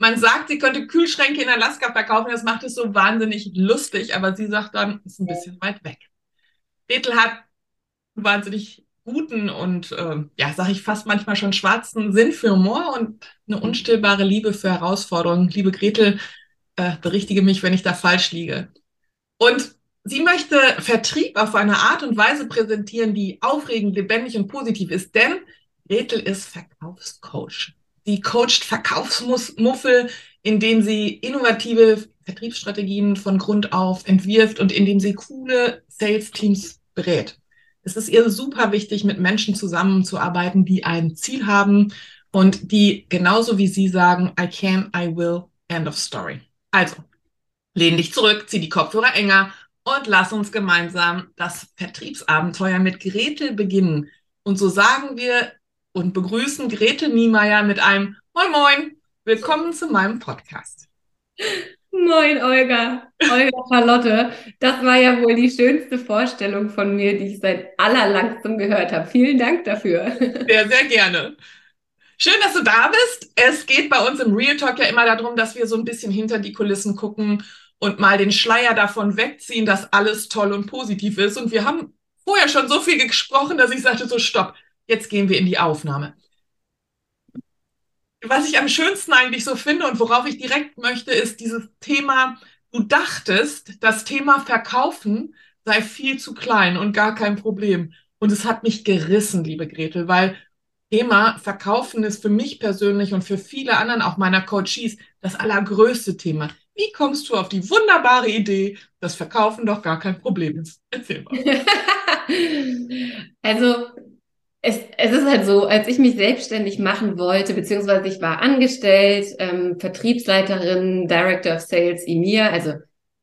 man sagt, sie könnte Kühlschränke in Alaska verkaufen, das macht es so wahnsinnig lustig, aber sie sagt dann, ist ein bisschen weit weg. Gretel hat einen wahnsinnig guten und, äh, ja, sage ich fast manchmal schon schwarzen Sinn für Humor und eine unstillbare Liebe für Herausforderungen. Liebe Gretel, äh, berichtige mich, wenn ich da falsch liege. Und sie möchte Vertrieb auf eine Art und Weise präsentieren, die aufregend, lebendig und positiv ist, denn Gretel ist Verkaufscoach. Sie coacht Verkaufsmuffel, indem sie innovative Vertriebsstrategien von Grund auf entwirft und indem sie coole Sales-Teams berät. Es ist ihr super wichtig, mit Menschen zusammenzuarbeiten, die ein Ziel haben und die genauso wie sie sagen, I can, I will, end of story. Also, lehn dich zurück, zieh die Kopfhörer enger und lass uns gemeinsam das Vertriebsabenteuer mit Gretel beginnen. Und so sagen wir und begrüßen Grete Niemeyer mit einem Moin Moin. Willkommen zu meinem Podcast. Moin, Olga. Olga Charlotte. Das war ja wohl die schönste Vorstellung von mir, die ich seit allerlangstem gehört habe. Vielen Dank dafür. Sehr, sehr gerne. Schön, dass du da bist. Es geht bei uns im Real Talk ja immer darum, dass wir so ein bisschen hinter die Kulissen gucken und mal den Schleier davon wegziehen, dass alles toll und positiv ist. Und wir haben vorher schon so viel gesprochen, dass ich sagte, so stopp, jetzt gehen wir in die Aufnahme. Was ich am schönsten eigentlich so finde und worauf ich direkt möchte, ist dieses Thema, du dachtest, das Thema Verkaufen sei viel zu klein und gar kein Problem. Und es hat mich gerissen, liebe Gretel, weil Thema Verkaufen ist für mich persönlich und für viele anderen, auch meiner Coaches, das allergrößte Thema. Wie kommst du auf die wunderbare Idee, dass Verkaufen doch gar kein Problem ist? Erzähl mal. also es, es ist halt so, als ich mich selbstständig machen wollte, beziehungsweise ich war angestellt, ähm, Vertriebsleiterin, Director of Sales EMEA, also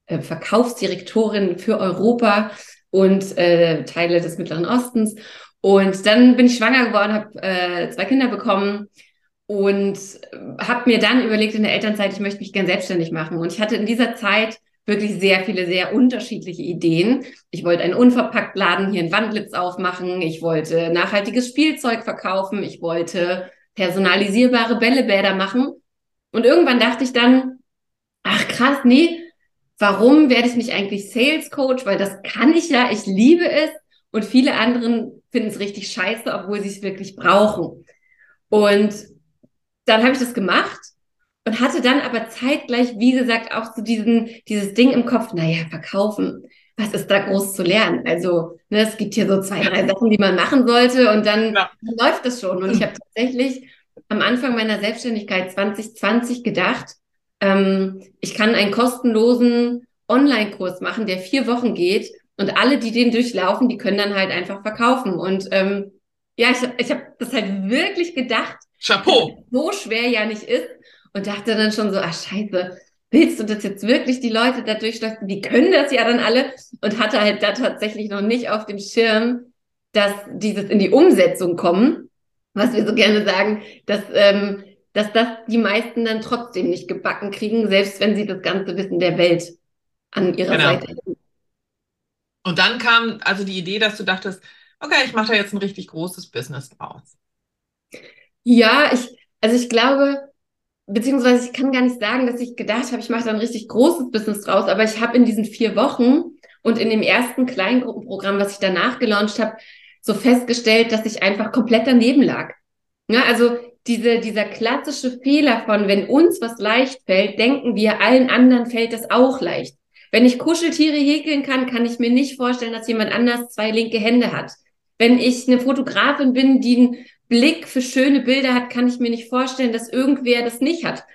äh, Verkaufsdirektorin für Europa und äh, Teile des Mittleren Ostens. Und dann bin ich schwanger geworden, habe äh, zwei Kinder bekommen und äh, habe mir dann überlegt in der Elternzeit, ich möchte mich gern selbstständig machen. Und ich hatte in dieser Zeit wirklich sehr viele, sehr unterschiedliche Ideen. Ich wollte einen Unverpacktladen hier in Wandlitz aufmachen. Ich wollte nachhaltiges Spielzeug verkaufen. Ich wollte personalisierbare Bällebäder machen. Und irgendwann dachte ich dann, ach krass, nee, warum werde ich nicht eigentlich Sales Coach? Weil das kann ich ja, ich liebe es. Und viele anderen finden es richtig scheiße, obwohl sie es wirklich brauchen. Und dann habe ich das gemacht und hatte dann aber zeitgleich, wie gesagt, auch so diesen, dieses Ding im Kopf, naja, verkaufen, was ist da groß zu lernen? Also, ne, es gibt hier so zwei, drei Sachen, die man machen sollte und dann ja. läuft das schon. Und ich habe tatsächlich am Anfang meiner Selbstständigkeit 2020 gedacht, ähm, ich kann einen kostenlosen Online-Kurs machen, der vier Wochen geht und alle, die den durchlaufen, die können dann halt einfach verkaufen. Und ähm, ja, ich, ich habe das halt wirklich gedacht, Chapeau. so schwer ja nicht ist und dachte dann schon so, ach scheiße, willst du das jetzt wirklich die Leute da durchlassen? Die können das ja dann alle und hatte halt da tatsächlich noch nicht auf dem Schirm, dass dieses in die Umsetzung kommen, was wir so gerne sagen, dass, ähm, dass das die meisten dann trotzdem nicht gebacken kriegen, selbst wenn sie das ganze Wissen der Welt an ihrer genau. Seite haben. Und dann kam also die Idee, dass du dachtest, okay, ich mache da jetzt ein richtig großes Business draus. Ja, ich, also ich glaube, beziehungsweise ich kann gar nicht sagen, dass ich gedacht habe, ich mache da ein richtig großes Business draus, aber ich habe in diesen vier Wochen und in dem ersten Kleingruppenprogramm, was ich danach gelauncht habe, so festgestellt, dass ich einfach komplett daneben lag. Ja, also diese, dieser klassische Fehler von, wenn uns was leicht fällt, denken wir, allen anderen fällt das auch leicht. Wenn ich Kuscheltiere häkeln kann, kann ich mir nicht vorstellen, dass jemand anders zwei linke Hände hat. Wenn ich eine Fotografin bin, die ein Blick für schöne Bilder hat, kann ich mir nicht vorstellen, dass irgendwer das nicht hat.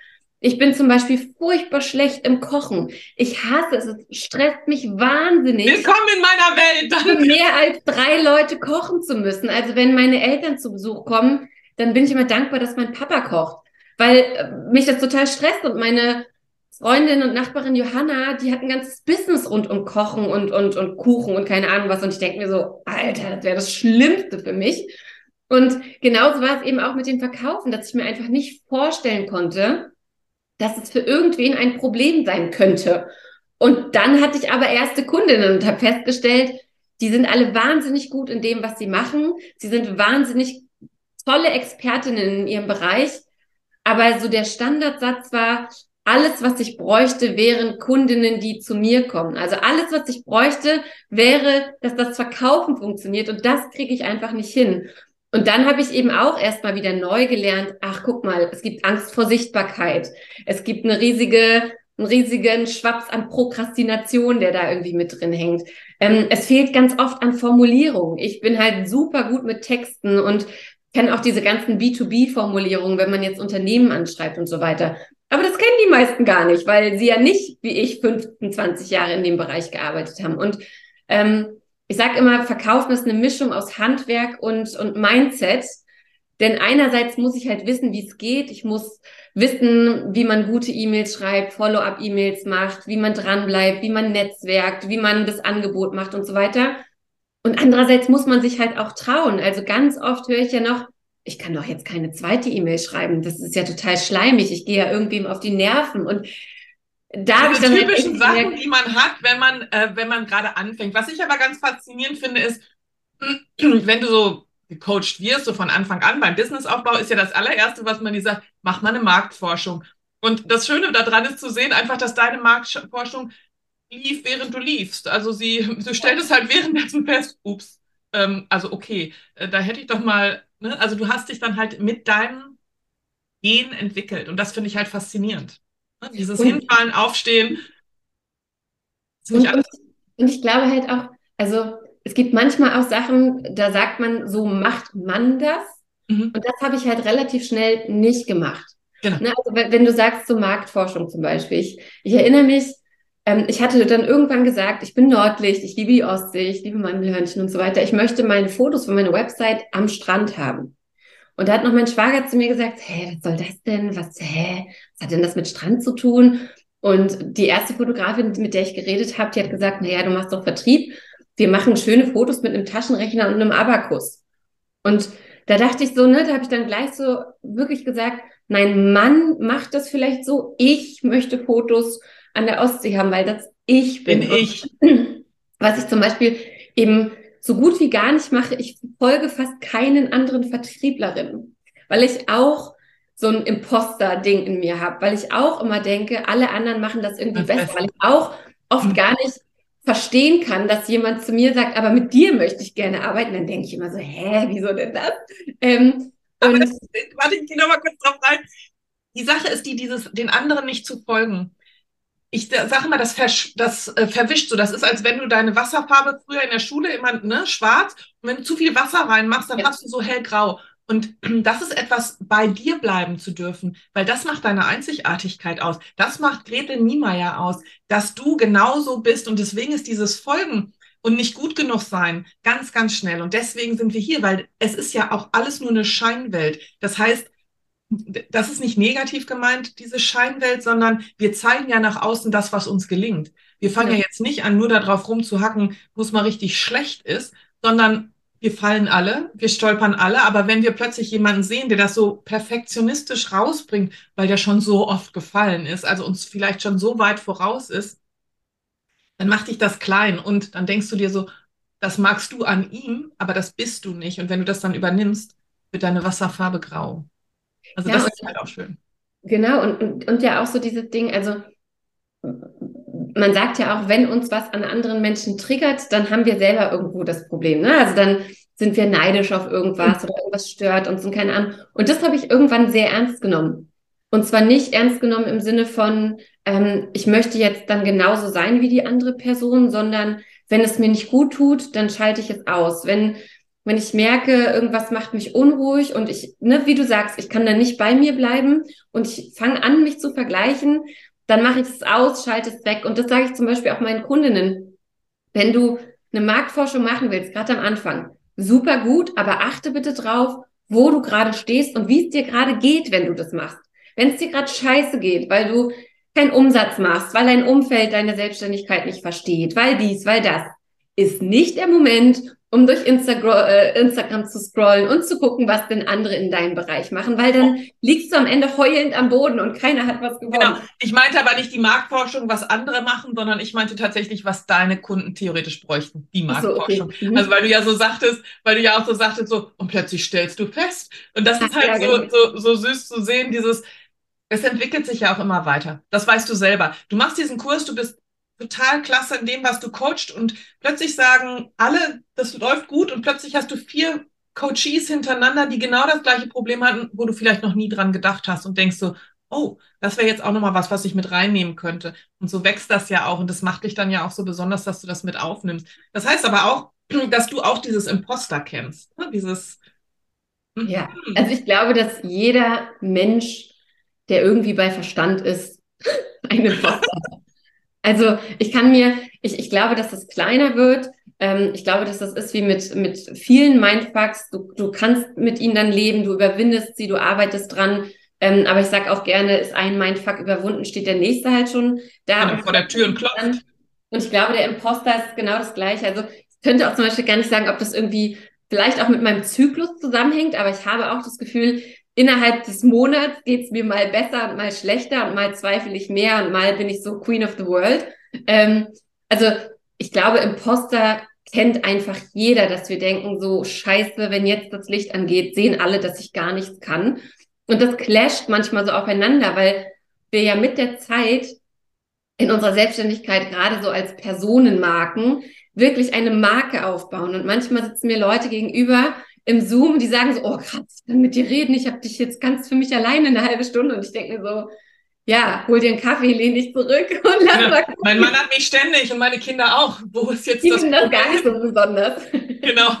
Ich bin zum Beispiel furchtbar schlecht im Kochen. Ich hasse es. Es stresst mich wahnsinnig. Willkommen in meiner Welt. Danke. Für mehr als drei Leute kochen zu müssen. Also wenn meine Eltern zu Besuch kommen, dann bin ich immer dankbar, dass mein Papa kocht, weil äh, mich das total stresst und meine Freundin und Nachbarin Johanna, die hat ein ganzes Business rund um Kochen und, und, und Kuchen und keine Ahnung was. Und ich denke mir so, Alter, das wäre das Schlimmste für mich. Und genauso war es eben auch mit dem Verkaufen, dass ich mir einfach nicht vorstellen konnte, dass es für irgendwen ein Problem sein könnte. Und dann hatte ich aber erste Kundinnen und habe festgestellt, die sind alle wahnsinnig gut in dem, was sie machen. Sie sind wahnsinnig tolle Expertinnen in ihrem Bereich. Aber so der Standardsatz war, alles, was ich bräuchte, wären Kundinnen, die zu mir kommen. Also alles, was ich bräuchte, wäre, dass das Verkaufen funktioniert. Und das kriege ich einfach nicht hin. Und dann habe ich eben auch erstmal wieder neu gelernt, ach guck mal, es gibt Angst vor Sichtbarkeit. Es gibt eine riesige, einen riesigen Schwaps an Prokrastination, der da irgendwie mit drin hängt. Ähm, es fehlt ganz oft an Formulierungen. Ich bin halt super gut mit Texten und kenne auch diese ganzen B2B-Formulierungen, wenn man jetzt Unternehmen anschreibt und so weiter. Aber das kennen die meisten gar nicht, weil sie ja nicht, wie ich, 15, 20 Jahre in dem Bereich gearbeitet haben. Und ähm, ich sage immer, Verkaufen ist eine Mischung aus Handwerk und, und Mindset. Denn einerseits muss ich halt wissen, wie es geht. Ich muss wissen, wie man gute E-Mails schreibt, Follow-up-E-Mails macht, wie man dranbleibt, wie man netzwerkt, wie man das Angebot macht und so weiter. Und andererseits muss man sich halt auch trauen. Also ganz oft höre ich ja noch, ich kann doch jetzt keine zweite E-Mail schreiben. Das ist ja total schleimig. Ich gehe ja irgendwem auf die Nerven. Und da Diese halt typischen halt Sachen, die man hat, wenn man, äh, wenn man gerade anfängt. Was ich aber ganz faszinierend finde, ist, wenn du so gecoacht wirst, so von Anfang an beim Businessaufbau, ist ja das allererste, was man dir sagt, mach mal eine Marktforschung. Und das Schöne daran ist zu sehen, einfach, dass deine Marktforschung lief, während du liefst. Also sie, du stellst halt währenddessen fest, ups, ähm, also okay, äh, da hätte ich doch mal, ne? also du hast dich dann halt mit deinem Gen entwickelt. Und das finde ich halt faszinierend. Ne? Dieses und, Hinfallen, Aufstehen. Und, und, ich glaube halt auch, also es gibt manchmal auch Sachen, da sagt man, so macht man das. Mhm. Und das habe ich halt relativ schnell nicht gemacht. Genau. Ne, also wenn du sagst zur so Marktforschung zum Beispiel, ich, ich erinnere mich, ähm, ich hatte dann irgendwann gesagt, ich bin Nordlicht, ich liebe die Ostsee, ich liebe Mandelhörnchen und so weiter. Ich möchte meine Fotos von meiner Website am Strand haben. Und da hat noch mein Schwager zu mir gesagt, hä, was soll das denn? Was, hä? Was hat denn das mit Strand zu tun? Und die erste Fotografin, mit der ich geredet habe, die hat gesagt, naja, du machst doch Vertrieb. Wir machen schöne Fotos mit einem Taschenrechner und einem Abakus. Und da dachte ich so, ne, da habe ich dann gleich so wirklich gesagt, mein Mann macht das vielleicht so, ich möchte Fotos an der Ostsee haben, weil das ich bin. Bin ich. Was ich zum Beispiel eben so gut wie gar nicht mache, ich folge fast keinen anderen Vertrieblerinnen, weil ich auch so ein Imposter-Ding in mir habe, weil ich auch immer denke, alle anderen machen das irgendwie das besser, weil ich auch oft mhm. gar nicht verstehen kann, dass jemand zu mir sagt, aber mit dir möchte ich gerne arbeiten, dann denke ich immer so, hä, wieso denn das? Ähm, aber das, warte, ich gehe nochmal kurz drauf rein. Die Sache ist die, dieses, den anderen nicht zu folgen ich sage mal, das, versch das äh, verwischt so. Das ist, als wenn du deine Wasserfarbe früher in der Schule immer ne, schwarz und wenn du zu viel Wasser reinmachst, dann ja. hast du so hellgrau. Und das ist etwas, bei dir bleiben zu dürfen, weil das macht deine Einzigartigkeit aus. Das macht Gretel Niemeyer aus, dass du genauso bist. Und deswegen ist dieses Folgen und nicht gut genug sein ganz, ganz schnell. Und deswegen sind wir hier, weil es ist ja auch alles nur eine Scheinwelt. Das heißt, das ist nicht negativ gemeint, diese Scheinwelt, sondern wir zeigen ja nach außen das, was uns gelingt. Wir fangen ja, ja jetzt nicht an, nur darauf rumzuhacken, wo es mal richtig schlecht ist, sondern wir fallen alle, wir stolpern alle, aber wenn wir plötzlich jemanden sehen, der das so perfektionistisch rausbringt, weil der schon so oft gefallen ist, also uns vielleicht schon so weit voraus ist, dann macht dich das klein und dann denkst du dir so, das magst du an ihm, aber das bist du nicht. Und wenn du das dann übernimmst, wird deine Wasserfarbe grau. Also ja, das ist halt auch schön. Genau, und, und, und ja auch so dieses Ding, also man sagt ja auch, wenn uns was an anderen Menschen triggert, dann haben wir selber irgendwo das Problem. Ne? Also dann sind wir neidisch auf irgendwas oder irgendwas stört uns und keine Ahnung. Und das habe ich irgendwann sehr ernst genommen. Und zwar nicht ernst genommen im Sinne von, ähm, ich möchte jetzt dann genauso sein wie die andere Person, sondern wenn es mir nicht gut tut, dann schalte ich es aus. Wenn wenn ich merke, irgendwas macht mich unruhig und ich, ne, wie du sagst, ich kann da nicht bei mir bleiben und ich fange an, mich zu vergleichen, dann mache ich es aus, schalte es weg. Und das sage ich zum Beispiel auch meinen Kundinnen. Wenn du eine Marktforschung machen willst, gerade am Anfang, super gut, aber achte bitte drauf, wo du gerade stehst und wie es dir gerade geht, wenn du das machst. Wenn es dir gerade scheiße geht, weil du keinen Umsatz machst, weil dein Umfeld deine Selbstständigkeit nicht versteht, weil dies, weil das, ist nicht der Moment, um durch Instagram, äh, Instagram zu scrollen und zu gucken, was denn andere in deinem Bereich machen, weil dann liegst du am Ende heulend am Boden und keiner hat was gewonnen. Genau. Ich meinte aber nicht die Marktforschung, was andere machen, sondern ich meinte tatsächlich, was deine Kunden theoretisch bräuchten, die Marktforschung. So, okay. mhm. Also weil du ja so sagtest, weil du ja auch so sagtest, so, und plötzlich stellst du fest. Und das Ach, ist halt ja, so, genau. so, so süß zu sehen, dieses, es entwickelt sich ja auch immer weiter. Das weißt du selber. Du machst diesen Kurs, du bist total klasse in dem, was du coachst und plötzlich sagen alle, das läuft gut und plötzlich hast du vier Coaches hintereinander, die genau das gleiche Problem hatten, wo du vielleicht noch nie dran gedacht hast und denkst so, oh, das wäre jetzt auch nochmal was, was ich mit reinnehmen könnte. Und so wächst das ja auch und das macht dich dann ja auch so besonders, dass du das mit aufnimmst. Das heißt aber auch, dass du auch dieses Imposter kennst, ne? dieses. Ja, mhm. also ich glaube, dass jeder Mensch, der irgendwie bei Verstand ist, eine Imposter hat. Also ich kann mir, ich, ich glaube, dass das kleiner wird. Ähm, ich glaube, dass das ist wie mit, mit vielen Mindfucks. Du, du kannst mit ihnen dann leben, du überwindest sie, du arbeitest dran. Ähm, aber ich sage auch gerne, ist ein Mindfuck überwunden, steht der nächste halt schon da. Ja, vor der Tür und klopft. Und ich glaube, der Imposter ist genau das Gleiche. Also ich könnte auch zum Beispiel gar nicht sagen, ob das irgendwie vielleicht auch mit meinem Zyklus zusammenhängt, aber ich habe auch das Gefühl, innerhalb des Monats geht's mir mal besser und mal schlechter und mal zweifle ich mehr und mal bin ich so Queen of the World. Ähm, also ich glaube, Imposter kennt einfach jeder, dass wir denken, so scheiße, wenn jetzt das Licht angeht, sehen alle, dass ich gar nichts kann. Und das clasht manchmal so aufeinander, weil wir ja mit der Zeit in unserer Selbstständigkeit gerade so als Personenmarken wirklich eine Marke aufbauen. Und manchmal sitzen mir Leute gegenüber, im Zoom, die sagen so, oh krass, ich kann mit dir reden, ich habe dich jetzt ganz für mich alleine eine halbe Stunde und ich denke mir so, ja, hol dir einen Kaffee, lehn dich zurück und lass ja, mal gucken. Mein Mann hat mich ständig und meine Kinder auch. Wo ist jetzt die das? das gar nicht so besonders. Genau.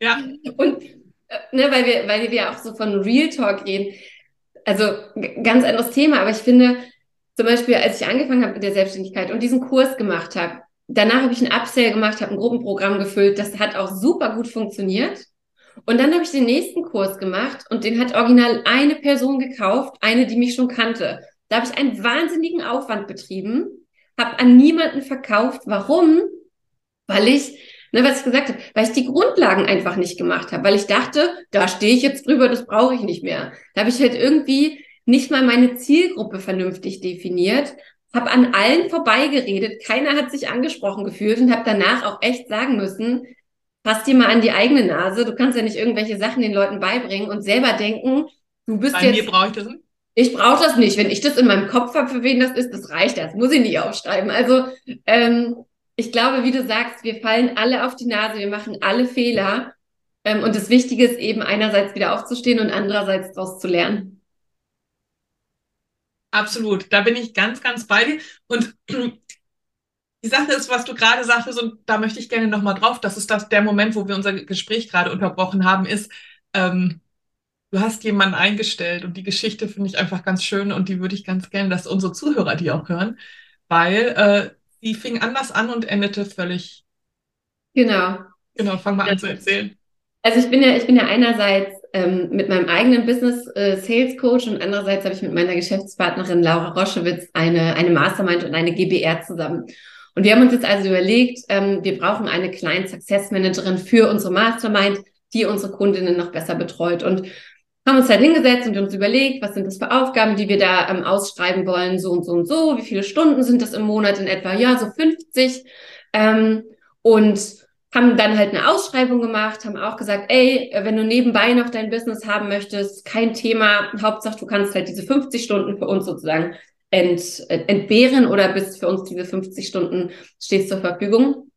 Ja. Und äh, ne, weil wir, weil wir auch so von Real Talk reden. Also ganz anderes Thema, aber ich finde, zum Beispiel, als ich angefangen habe mit der Selbstständigkeit und diesen Kurs gemacht habe, danach habe ich ein Upsell gemacht, habe ein Gruppenprogramm gefüllt, das hat auch super gut funktioniert. Und dann habe ich den nächsten Kurs gemacht und den hat original eine Person gekauft, eine, die mich schon kannte. Da habe ich einen wahnsinnigen Aufwand betrieben, habe an niemanden verkauft. Warum? Weil ich, ne, was ich gesagt habe, weil ich die Grundlagen einfach nicht gemacht habe, weil ich dachte, da stehe ich jetzt drüber, das brauche ich nicht mehr. Da habe ich halt irgendwie nicht mal meine Zielgruppe vernünftig definiert, habe an allen vorbeigeredet, keiner hat sich angesprochen gefühlt und habe danach auch echt sagen müssen, Pass dir mal an die eigene Nase. Du kannst ja nicht irgendwelche Sachen den Leuten beibringen und selber denken, du bist Bei jetzt. Mir brauche ich das nicht. Ich brauche das nicht. Wenn ich das in meinem Kopf habe, für wen das ist, das reicht. Das muss ich nicht aufschreiben. Also ähm, ich glaube, wie du sagst, wir fallen alle auf die Nase, wir machen alle Fehler. Ähm, und das Wichtige ist eben einerseits wieder aufzustehen und andererseits daraus zu lernen. Absolut, da bin ich ganz, ganz bei dir. Und die Sache ist, was du gerade sagtest, und da möchte ich gerne nochmal drauf, das ist das, der Moment, wo wir unser Gespräch gerade unterbrochen haben, ist, ähm, du hast jemanden eingestellt und die Geschichte finde ich einfach ganz schön und die würde ich ganz gerne, dass unsere Zuhörer die auch hören, weil äh, die fing anders an und endete völlig. Genau. Genau, fang mal an zu erzählen. Also ich bin ja, ich bin ja einerseits ähm, mit meinem eigenen Business äh, Sales Coach und andererseits habe ich mit meiner Geschäftspartnerin Laura Roschewitz eine, eine Mastermind und eine GBR zusammen. Und wir haben uns jetzt also überlegt, ähm, wir brauchen eine Client Success Managerin für unsere Mastermind, die unsere Kundinnen noch besser betreut. Und haben uns halt hingesetzt und uns überlegt, was sind das für Aufgaben, die wir da ähm, ausschreiben wollen, so und so und so, wie viele Stunden sind das im Monat in etwa? Ja, so 50. Ähm, und haben dann halt eine Ausschreibung gemacht, haben auch gesagt, ey, wenn du nebenbei noch dein Business haben möchtest, kein Thema, Hauptsache du kannst halt diese 50 Stunden für uns sozusagen ent, entbehren oder bis für uns diese 50 Stunden steht zur Verfügung.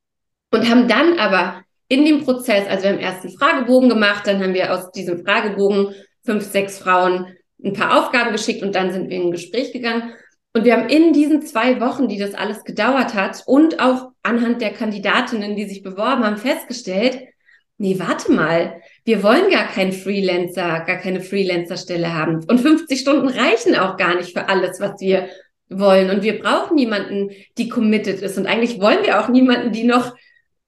Und haben dann aber in dem Prozess, also wir haben erst einen Fragebogen gemacht, dann haben wir aus diesem Fragebogen fünf, sechs Frauen ein paar Aufgaben geschickt und dann sind wir in ein Gespräch gegangen. Und wir haben in diesen zwei Wochen, die das alles gedauert hat und auch anhand der Kandidatinnen, die sich beworben haben, festgestellt, nee, warte mal, wir wollen gar keinen Freelancer, gar keine Freelancer-Stelle haben. Und 50 Stunden reichen auch gar nicht für alles, was wir wollen. Und wir brauchen niemanden, die committed ist. Und eigentlich wollen wir auch niemanden, die noch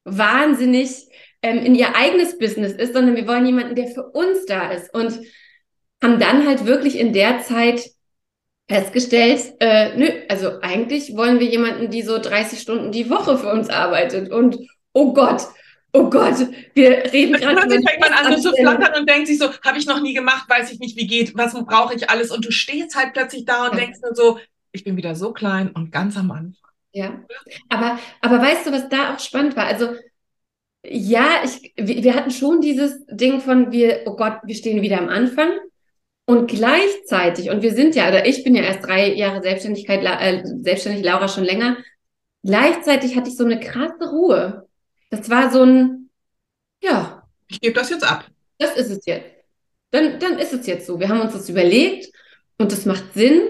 wahnsinnig ähm, in ihr eigenes Business ist, sondern wir wollen jemanden, der für uns da ist. Und haben dann halt wirklich in der Zeit festgestellt, äh, nö, also eigentlich wollen wir jemanden, die so 30 Stunden die Woche für uns arbeitet. Und oh Gott, oh Gott, wir reden gerade. Dann fängt man an so zu flattern und denkt sich so, habe ich noch nie gemacht, weiß ich nicht, wie geht, was brauche ich alles? Und du stehst halt plötzlich da und denkst nur so, ich bin wieder so klein und ganz am Anfang. Ja, aber, aber weißt du, was da auch spannend war? Also ja, ich, wir, wir hatten schon dieses Ding von wir, oh Gott, wir stehen wieder am Anfang. Und gleichzeitig, und wir sind ja, oder ich bin ja erst drei Jahre Selbstständigkeit, äh, selbstständig, Laura schon länger, gleichzeitig hatte ich so eine krasse Ruhe. Das war so ein, ja. Ich gebe das jetzt ab. Das ist es jetzt. Dann, dann ist es jetzt so. Wir haben uns das überlegt und das macht Sinn.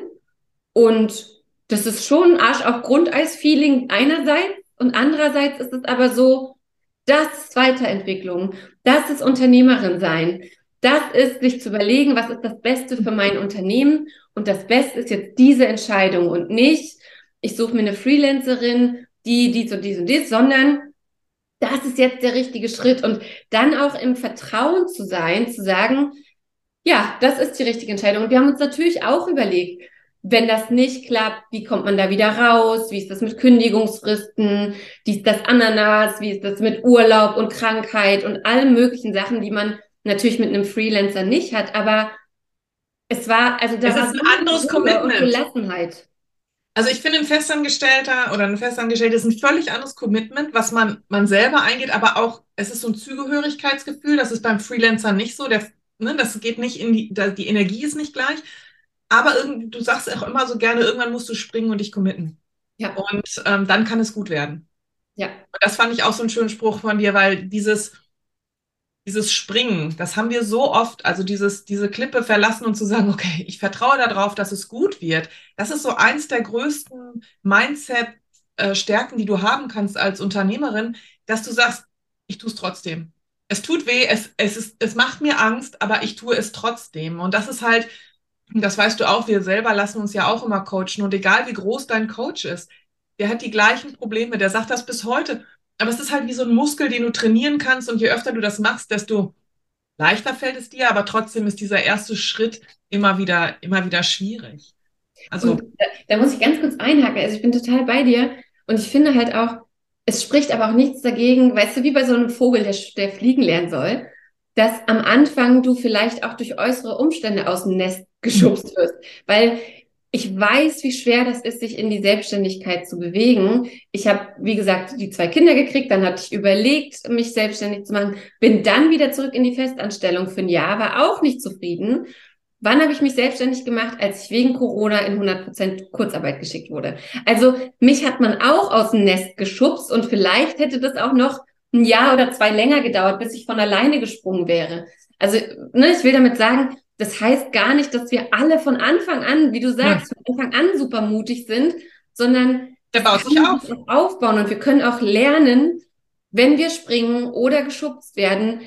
Und das ist schon ein Arsch auf Grundeis-Feeling einerseits und andererseits ist es aber so, das ist Weiterentwicklung, das ist Unternehmerin sein, das ist sich zu überlegen, was ist das Beste für mein Unternehmen und das Beste ist jetzt diese Entscheidung und nicht, ich suche mir eine Freelancerin, die dies und dies und dies, sondern das ist jetzt der richtige Schritt und dann auch im Vertrauen zu sein, zu sagen, ja, das ist die richtige Entscheidung. Und wir haben uns natürlich auch überlegt, wenn das nicht klappt, wie kommt man da wieder raus? Wie ist das mit Kündigungsfristen? Wie ist das Ananas? Wie ist das mit Urlaub und Krankheit und allen möglichen Sachen, die man natürlich mit einem Freelancer nicht hat, aber es war, also da es war ist ein anderes Commitment. Gelassenheit. Also ich finde, ein Festangestellter oder ein Festangestellter ist ein völlig anderes Commitment, was man, man selber eingeht, aber auch, es ist so ein Zugehörigkeitsgefühl, das ist beim Freelancer nicht so, der, ne, das geht nicht in die, da, die Energie ist nicht gleich, aber irgendwie, du sagst auch immer so gerne, irgendwann musst du springen und dich committen. Ja. Und ähm, dann kann es gut werden. Ja. Und das fand ich auch so einen schönen Spruch von dir, weil dieses, dieses Springen, das haben wir so oft, also dieses, diese Klippe verlassen und zu sagen, okay, ich vertraue darauf, dass es gut wird. Das ist so eins der größten Mindset-Stärken, die du haben kannst als Unternehmerin, dass du sagst, ich tue es trotzdem. Es tut weh, es, es, ist, es macht mir Angst, aber ich tue es trotzdem. Und das ist halt, das weißt du auch, wir selber lassen uns ja auch immer coachen. Und egal wie groß dein Coach ist, der hat die gleichen Probleme. Der sagt das bis heute. Aber es ist halt wie so ein Muskel, den du trainieren kannst und je öfter du das machst, desto leichter fällt es dir, aber trotzdem ist dieser erste Schritt immer wieder, immer wieder schwierig. Also. Da, da, muss ich ganz kurz einhaken. Also ich bin total bei dir und ich finde halt auch, es spricht aber auch nichts dagegen, weißt du, wie bei so einem Vogel, der, der fliegen lernen soll, dass am Anfang du vielleicht auch durch äußere Umstände aus dem Nest geschubst wirst. Weil ich weiß, wie schwer das ist, sich in die Selbstständigkeit zu bewegen. Ich habe, wie gesagt, die zwei Kinder gekriegt, dann hatte ich überlegt, mich selbstständig zu machen, bin dann wieder zurück in die Festanstellung für ein Jahr, war auch nicht zufrieden. Wann habe ich mich selbstständig gemacht? Als ich wegen Corona in 100% Kurzarbeit geschickt wurde. Also mich hat man auch aus dem Nest geschubst und vielleicht hätte das auch noch ein Jahr oder zwei länger gedauert, bis ich von alleine gesprungen wäre. Also ne, ich will damit sagen, das heißt gar nicht, dass wir alle von Anfang an, wie du sagst, ja. von Anfang an super mutig sind, sondern der baut sich auf. aufbauen und wir können auch lernen, wenn wir springen oder geschubst werden,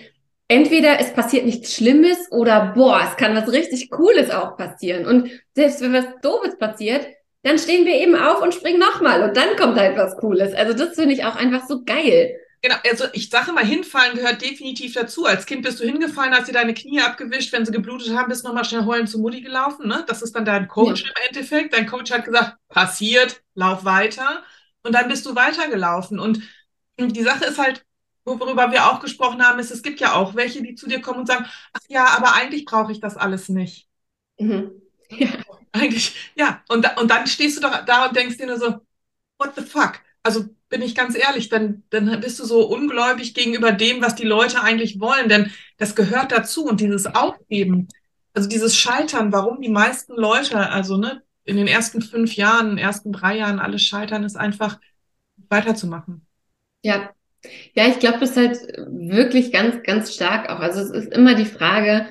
entweder es passiert nichts Schlimmes oder boah, es kann was richtig Cooles auch passieren. Und selbst wenn was Doofes passiert, dann stehen wir eben auf und springen nochmal und dann kommt halt was Cooles. Also das finde ich auch einfach so geil. Genau, also ich sage mal, hinfallen gehört definitiv dazu. Als Kind bist du hingefallen, hast dir deine Knie abgewischt, wenn sie geblutet haben, bist nochmal schnell heulend zu Mutti gelaufen. Ne? Das ist dann dein Coach ja. im Endeffekt. Dein Coach hat gesagt, passiert, lauf weiter. Und dann bist du weitergelaufen. Und die Sache ist halt, worüber wir auch gesprochen haben, ist, es gibt ja auch welche, die zu dir kommen und sagen, ach ja, aber eigentlich brauche ich das alles nicht. Mhm. Ja. Eigentlich, ja. Und, und dann stehst du doch da und denkst dir nur so, what the fuck? Also bin ich ganz ehrlich, dann, dann bist du so ungläubig gegenüber dem, was die Leute eigentlich wollen, denn das gehört dazu und dieses Aufgeben, also dieses Scheitern, warum die meisten Leute, also ne, in den ersten fünf Jahren, ersten drei Jahren alles scheitern, ist einfach weiterzumachen. Ja, ja, ich glaube, das ist halt wirklich ganz, ganz stark auch. Also es ist immer die Frage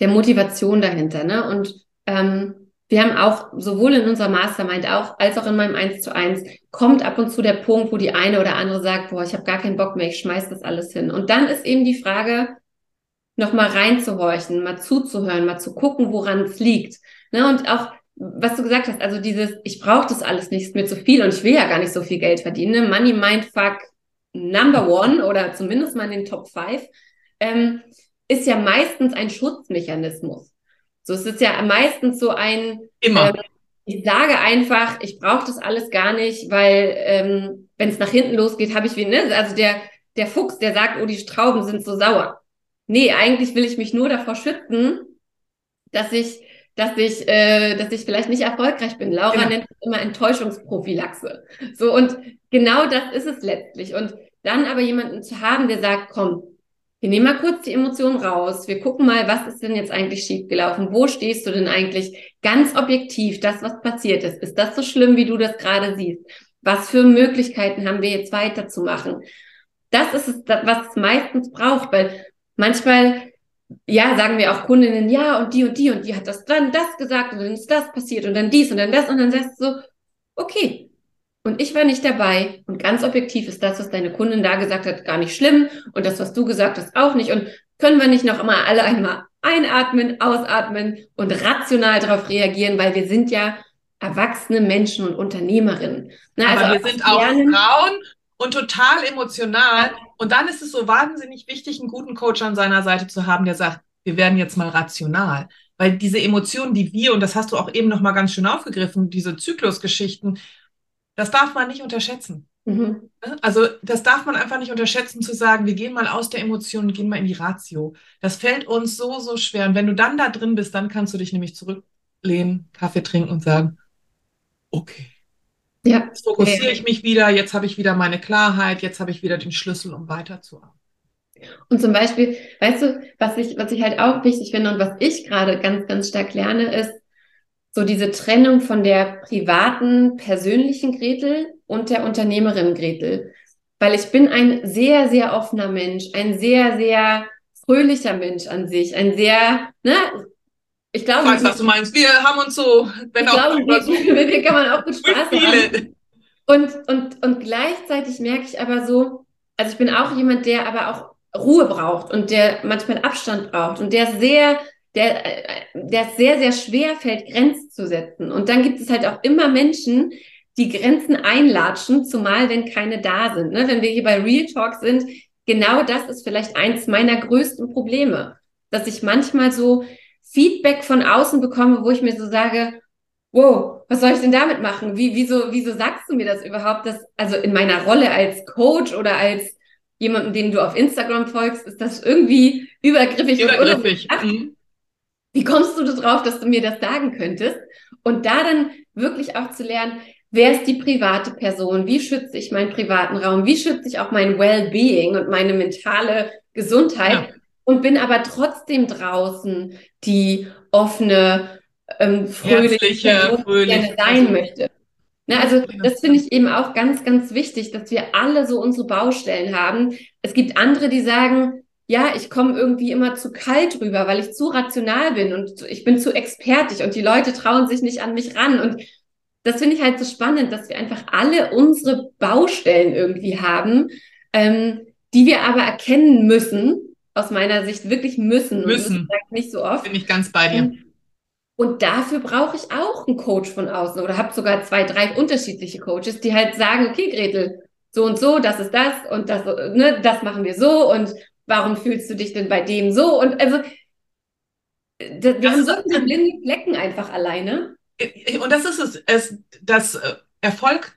der Motivation dahinter, ne? Und ähm, wir haben auch sowohl in unserer Mastermind auch als auch in meinem 1 zu 1 kommt ab und zu der Punkt, wo die eine oder andere sagt, boah, ich habe gar keinen Bock mehr, ich schmeiß das alles hin. Und dann ist eben die Frage, noch mal reinzuhorchen, mal zuzuhören, mal zu gucken, woran es liegt. Ne? Und auch, was du gesagt hast, also dieses, ich brauche das alles nicht, ist mir zu viel und ich will ja gar nicht so viel Geld verdienen. Ne? Money Mindfuck Number One oder zumindest mal in den Top Five, ähm, ist ja meistens ein Schutzmechanismus. So, es ist ja meistens so ein, Immer. Äh, Ich sage einfach, ich brauche das alles gar nicht, weil ähm, wenn es nach hinten losgeht, habe ich wie, ne? Also der, der Fuchs, der sagt, oh, die Trauben sind so sauer. Nee, eigentlich will ich mich nur davor schützen, dass ich, dass ich, äh, dass ich vielleicht nicht erfolgreich bin. Laura genau. nennt es immer Enttäuschungsprophylaxe. So, und genau das ist es letztlich. Und dann aber jemanden zu haben, der sagt, komm, wir nehmen mal kurz die Emotionen raus. Wir gucken mal, was ist denn jetzt eigentlich schiefgelaufen? Wo stehst du denn eigentlich ganz objektiv, das, was passiert ist? Ist das so schlimm, wie du das gerade siehst? Was für Möglichkeiten haben wir jetzt weiterzumachen? Das ist es, was es meistens braucht, weil manchmal, ja, sagen wir auch Kundinnen, ja, und die und die und die hat das dann das gesagt und dann ist das passiert und dann dies und dann das und dann sagst du so, okay, und ich war nicht dabei. Und ganz objektiv ist das, was deine Kundin da gesagt hat, gar nicht schlimm. Und das, was du gesagt hast, auch nicht. Und können wir nicht noch immer alle einmal einatmen, ausatmen und rational darauf reagieren, weil wir sind ja erwachsene Menschen und Unternehmerinnen. Na, Aber also wir sind auch. Frauen und total emotional. Und dann ist es so wahnsinnig wichtig, einen guten Coach an seiner Seite zu haben, der sagt, wir werden jetzt mal rational. Weil diese Emotionen, die wir, und das hast du auch eben noch mal ganz schön aufgegriffen, diese Zyklusgeschichten, das darf man nicht unterschätzen. Mhm. Also das darf man einfach nicht unterschätzen, zu sagen, wir gehen mal aus der Emotion gehen mal in die Ratio. Das fällt uns so, so schwer. Und wenn du dann da drin bist, dann kannst du dich nämlich zurücklehnen, Kaffee trinken und sagen, okay. Ja. Jetzt fokussiere okay. ich mich wieder, jetzt habe ich wieder meine Klarheit, jetzt habe ich wieder den Schlüssel, um weiterzuarbeiten. Und zum Beispiel, weißt du, was ich, was ich halt auch wichtig finde und was ich gerade ganz, ganz stark lerne, ist, so diese Trennung von der privaten, persönlichen Gretel und der Unternehmerin Gretel. Weil ich bin ein sehr, sehr offener Mensch, ein sehr, sehr fröhlicher Mensch an sich, ein sehr, ne, ich glaube. Ich weiß, was du meinst. Wir haben uns so, wenn ich auch glaube, mit, so, mit dir kann man auch gut Spaß haben. Und, und, und gleichzeitig merke ich aber so, also ich bin auch jemand, der aber auch Ruhe braucht und der manchmal Abstand braucht und der sehr der, äh, der sehr, sehr schwer fällt, Grenzen zu setzen. Und dann gibt es halt auch immer Menschen, die Grenzen einlatschen, zumal wenn keine da sind. Ne? Wenn wir hier bei Real Talk sind, genau das ist vielleicht eins meiner größten Probleme, dass ich manchmal so Feedback von außen bekomme, wo ich mir so sage, wow, was soll ich denn damit machen? Wie, wieso, wieso sagst du mir das überhaupt? Dass, also in meiner Rolle als Coach oder als jemanden, den du auf Instagram folgst, ist das irgendwie übergriffig. Übergriffig. Und mhm wie kommst du darauf, dass du mir das sagen könntest? Und da dann wirklich auch zu lernen, wer ist die private Person? Wie schütze ich meinen privaten Raum? Wie schütze ich auch mein Well-being und meine mentale Gesundheit? Ja. Und bin aber trotzdem draußen die offene, ähm, fröhliche, Person, fröhlich, gerne sein möchte. Ne, also das finde ich eben auch ganz, ganz wichtig, dass wir alle so unsere Baustellen haben. Es gibt andere, die sagen, ja, ich komme irgendwie immer zu kalt rüber, weil ich zu rational bin und ich bin zu expertig und die Leute trauen sich nicht an mich ran. Und das finde ich halt so spannend, dass wir einfach alle unsere Baustellen irgendwie haben, ähm, die wir aber erkennen müssen, aus meiner Sicht wirklich müssen. Müssen. Und das nicht so oft. Bin ich ganz bei dir. Und dafür brauche ich auch einen Coach von außen oder habe sogar zwei, drei unterschiedliche Coaches, die halt sagen, okay, Gretel, so und so, das ist das und das, ne, das machen wir so und warum fühlst du dich denn bei dem so? Und also, wir das haben so viele blinde Flecken einfach alleine. Und das ist es. es das äh, Erfolg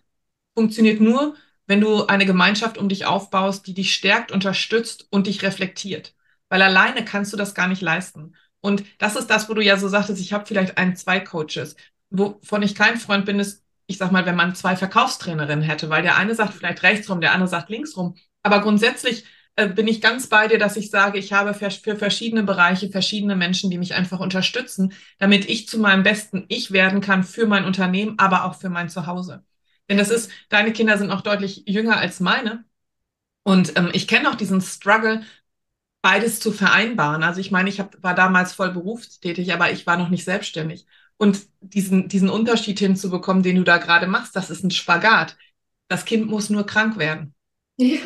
funktioniert nur, wenn du eine Gemeinschaft um dich aufbaust, die dich stärkt, unterstützt und dich reflektiert. Weil alleine kannst du das gar nicht leisten. Und das ist das, wo du ja so sagtest, ich habe vielleicht ein, zwei Coaches. Wovon ich kein Freund bin, ist, ich sag mal, wenn man zwei Verkaufstrainerinnen hätte, weil der eine sagt vielleicht rechts rum, der andere sagt links rum. Aber grundsätzlich äh, bin ich ganz bei dir, dass ich sage, ich habe für, verschiedene Bereiche verschiedene Menschen, die mich einfach unterstützen, damit ich zu meinem besten Ich werden kann für mein Unternehmen, aber auch für mein Zuhause. Denn das ist, deine Kinder sind noch deutlich jünger als meine. Und ähm, ich kenne auch diesen Struggle, beides zu vereinbaren. Also ich meine, ich hab, war damals voll berufstätig, aber ich war noch nicht selbstständig. Und diesen, diesen Unterschied hinzubekommen, den du da gerade machst, das ist ein Spagat. Das Kind muss nur krank werden. Ja.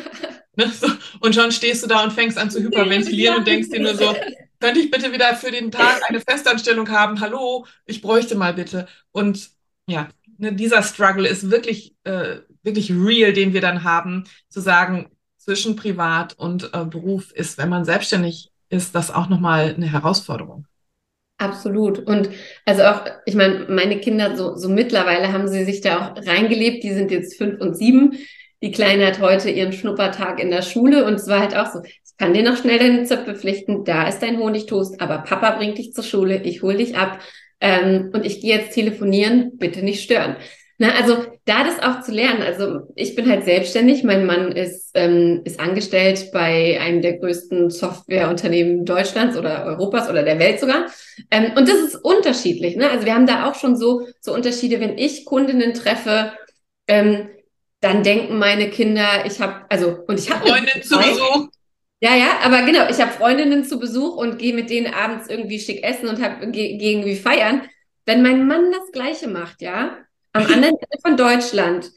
Ne? So. Und schon stehst du da und fängst an zu hyperventilieren ja. und denkst dir nur so, könnte ich bitte wieder für den Tag eine Festanstellung haben? Hallo, ich bräuchte mal bitte. Und ja, ne, dieser Struggle ist wirklich, äh, wirklich real, den wir dann haben, zu sagen, zwischen Privat und äh, Beruf ist, wenn man selbstständig ist, das auch nochmal eine Herausforderung. Absolut. Und also auch, ich meine, meine Kinder, so, so mittlerweile haben sie sich da auch reingelebt. Die sind jetzt fünf und sieben. Die Kleine hat heute ihren Schnuppertag in der Schule und es war halt auch so, ich kann dir noch schnell deine Zöpfe pflichten, da ist dein Honigtoast, aber Papa bringt dich zur Schule, ich hol dich ab ähm, und ich gehe jetzt telefonieren, bitte nicht stören. Na, also da das auch zu lernen. Also ich bin halt selbstständig. Mein Mann ist, ähm, ist angestellt bei einem der größten Softwareunternehmen Deutschlands oder Europas oder der Welt sogar. Ähm, und das ist unterschiedlich. Ne? Also wir haben da auch schon so, so Unterschiede. Wenn ich Kundinnen treffe, ähm, dann denken meine Kinder, ich habe, also, und ich habe. Freundin zu Besuch. Ja, ja, aber genau, ich habe Freundinnen zu Besuch und gehe mit denen abends irgendwie schick essen und hab, gehe geh irgendwie feiern. Wenn mein Mann das Gleiche macht, ja, am anderen Ende von Deutschland,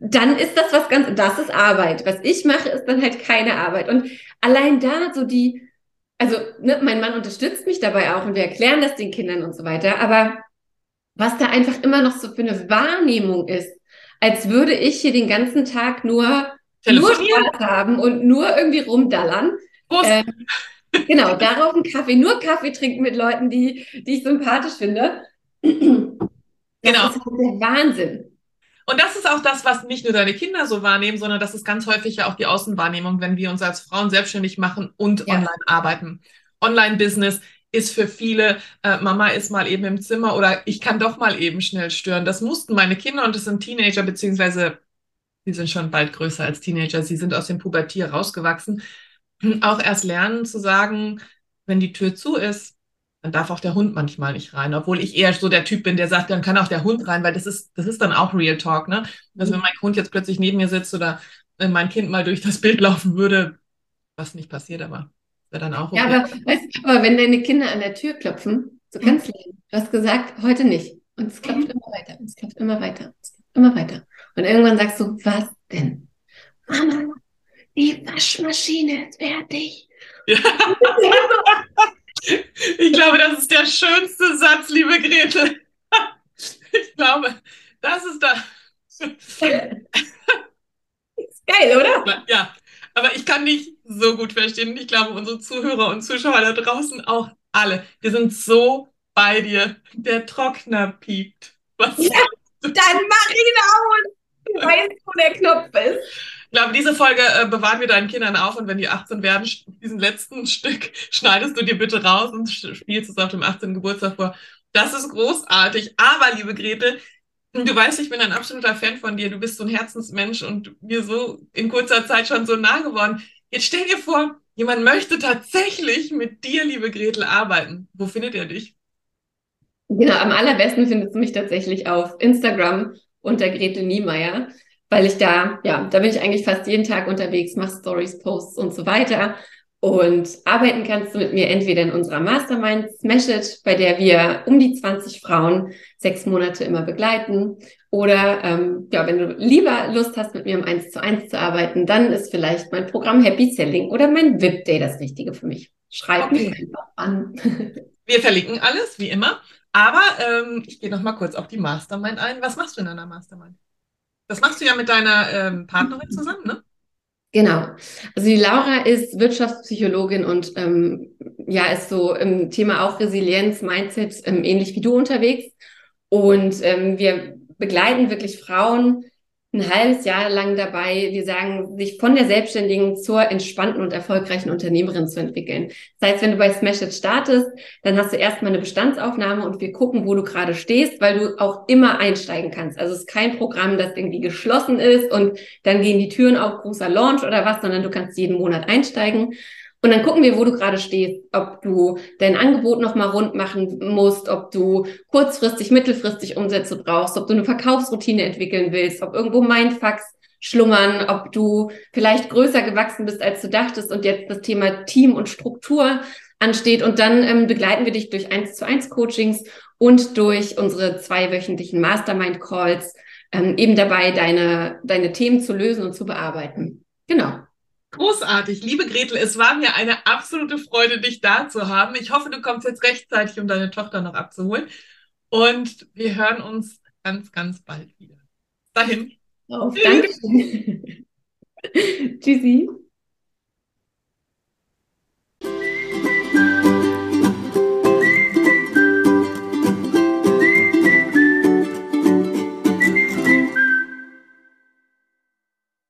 dann ist das was ganz, das ist Arbeit. Was ich mache, ist dann halt keine Arbeit. Und allein da so die, also ne, mein Mann unterstützt mich dabei auch und wir erklären das den Kindern und so weiter. Aber was da einfach immer noch so für eine Wahrnehmung ist, als würde ich hier den ganzen Tag nur, nur Spaß haben und nur irgendwie rumdallern. Ähm, genau, darauf einen Kaffee, nur Kaffee trinken mit Leuten, die, die ich sympathisch finde. Das genau. ist halt der Wahnsinn. Und das ist auch das, was nicht nur deine Kinder so wahrnehmen, sondern das ist ganz häufig ja auch die Außenwahrnehmung, wenn wir uns als Frauen selbstständig machen und ja. online arbeiten. Online-Business ist für viele, äh, Mama ist mal eben im Zimmer oder ich kann doch mal eben schnell stören. Das mussten meine Kinder und das sind Teenager, beziehungsweise sie sind schon bald größer als Teenager, sie sind aus dem Pubertier rausgewachsen, auch erst lernen zu sagen, wenn die Tür zu ist, dann darf auch der Hund manchmal nicht rein, obwohl ich eher so der Typ bin, der sagt, dann kann auch der Hund rein, weil das ist, das ist dann auch Real Talk, ne? Also wenn mein Hund jetzt plötzlich neben mir sitzt oder wenn mein Kind mal durch das Bild laufen würde, was nicht passiert, aber wäre dann auch okay. Ja, aber, weißt, aber wenn deine Kinder an der Tür klopfen, so ganz mhm. lieb, du hast gesagt, heute nicht. Und es klopft mhm. immer weiter, und es klopft immer weiter, es klopft immer weiter. Und irgendwann sagst du, was denn? Mama, die Waschmaschine ist fertig. Ja. Ich glaube, das ist der schönste Satz, liebe Gretel. Ich glaube, das ist da. Ist geil, oder? Ja, aber ich kann dich so gut verstehen. Ich glaube, unsere Zuhörer und Zuschauer da draußen auch alle. Wir sind so bei dir. Der Trockner piept. Was ja, dann mach ihn aus. Du weißt, wo der Knopf ist. Ich glaube, diese Folge äh, bewahren wir deinen Kindern auf und wenn die 18 werden, diesen letzten Stück schneidest du dir bitte raus und spielst es auf dem 18. Geburtstag vor. Das ist großartig. Aber, liebe Grete, du weißt, ich bin ein absoluter Fan von dir. Du bist so ein Herzensmensch und mir so in kurzer Zeit schon so nah geworden. Jetzt stell dir vor, jemand möchte tatsächlich mit dir, liebe Gretel, arbeiten. Wo findet er dich? Genau, am allerbesten findest du mich tatsächlich auf Instagram unter Grete Niemeyer weil ich da, ja, da bin ich eigentlich fast jeden Tag unterwegs, mache Stories, Posts und so weiter. Und arbeiten kannst du mit mir entweder in unserer Mastermind Smash It, bei der wir um die 20 Frauen sechs Monate immer begleiten. Oder ähm, ja, wenn du lieber Lust hast, mit mir im 1 zu 1 zu arbeiten, dann ist vielleicht mein Programm Happy Selling oder mein VIP Day das Richtige für mich. Schreib okay. mich einfach an. wir verlinken alles, wie immer. Aber ähm, ich gehe noch mal kurz auf die Mastermind ein. Was machst du in deiner Mastermind? Das machst du ja mit deiner ähm, Partnerin zusammen, ne? Genau. Also die Laura ist Wirtschaftspsychologin und ähm, ja, ist so im Thema auch Resilienz, Mindset, ähm, ähnlich wie du unterwegs. Und ähm, wir begleiten wirklich Frauen ein halbes Jahr lang dabei, wir sagen, sich von der Selbstständigen zur entspannten und erfolgreichen Unternehmerin zu entwickeln. Das heißt, wenn du bei Smash It startest, dann hast du erstmal eine Bestandsaufnahme und wir gucken, wo du gerade stehst, weil du auch immer einsteigen kannst. Also es ist kein Programm, das irgendwie geschlossen ist und dann gehen die Türen auf, großer Launch oder was, sondern du kannst jeden Monat einsteigen. Und dann gucken wir, wo du gerade stehst, ob du dein Angebot nochmal rund machen musst, ob du kurzfristig, mittelfristig Umsätze brauchst, ob du eine Verkaufsroutine entwickeln willst, ob irgendwo Mindfucks schlummern, ob du vielleicht größer gewachsen bist, als du dachtest und jetzt das Thema Team und Struktur ansteht. Und dann ähm, begleiten wir dich durch eins zu eins Coachings und durch unsere zweiwöchentlichen Mastermind Calls ähm, eben dabei, deine, deine Themen zu lösen und zu bearbeiten. Genau. Großartig. Liebe Gretel, es war mir eine absolute Freude, dich da zu haben. Ich hoffe, du kommst jetzt rechtzeitig, um deine Tochter noch abzuholen. Und wir hören uns ganz, ganz bald wieder. Dahin. Auf, danke. Tschüssi.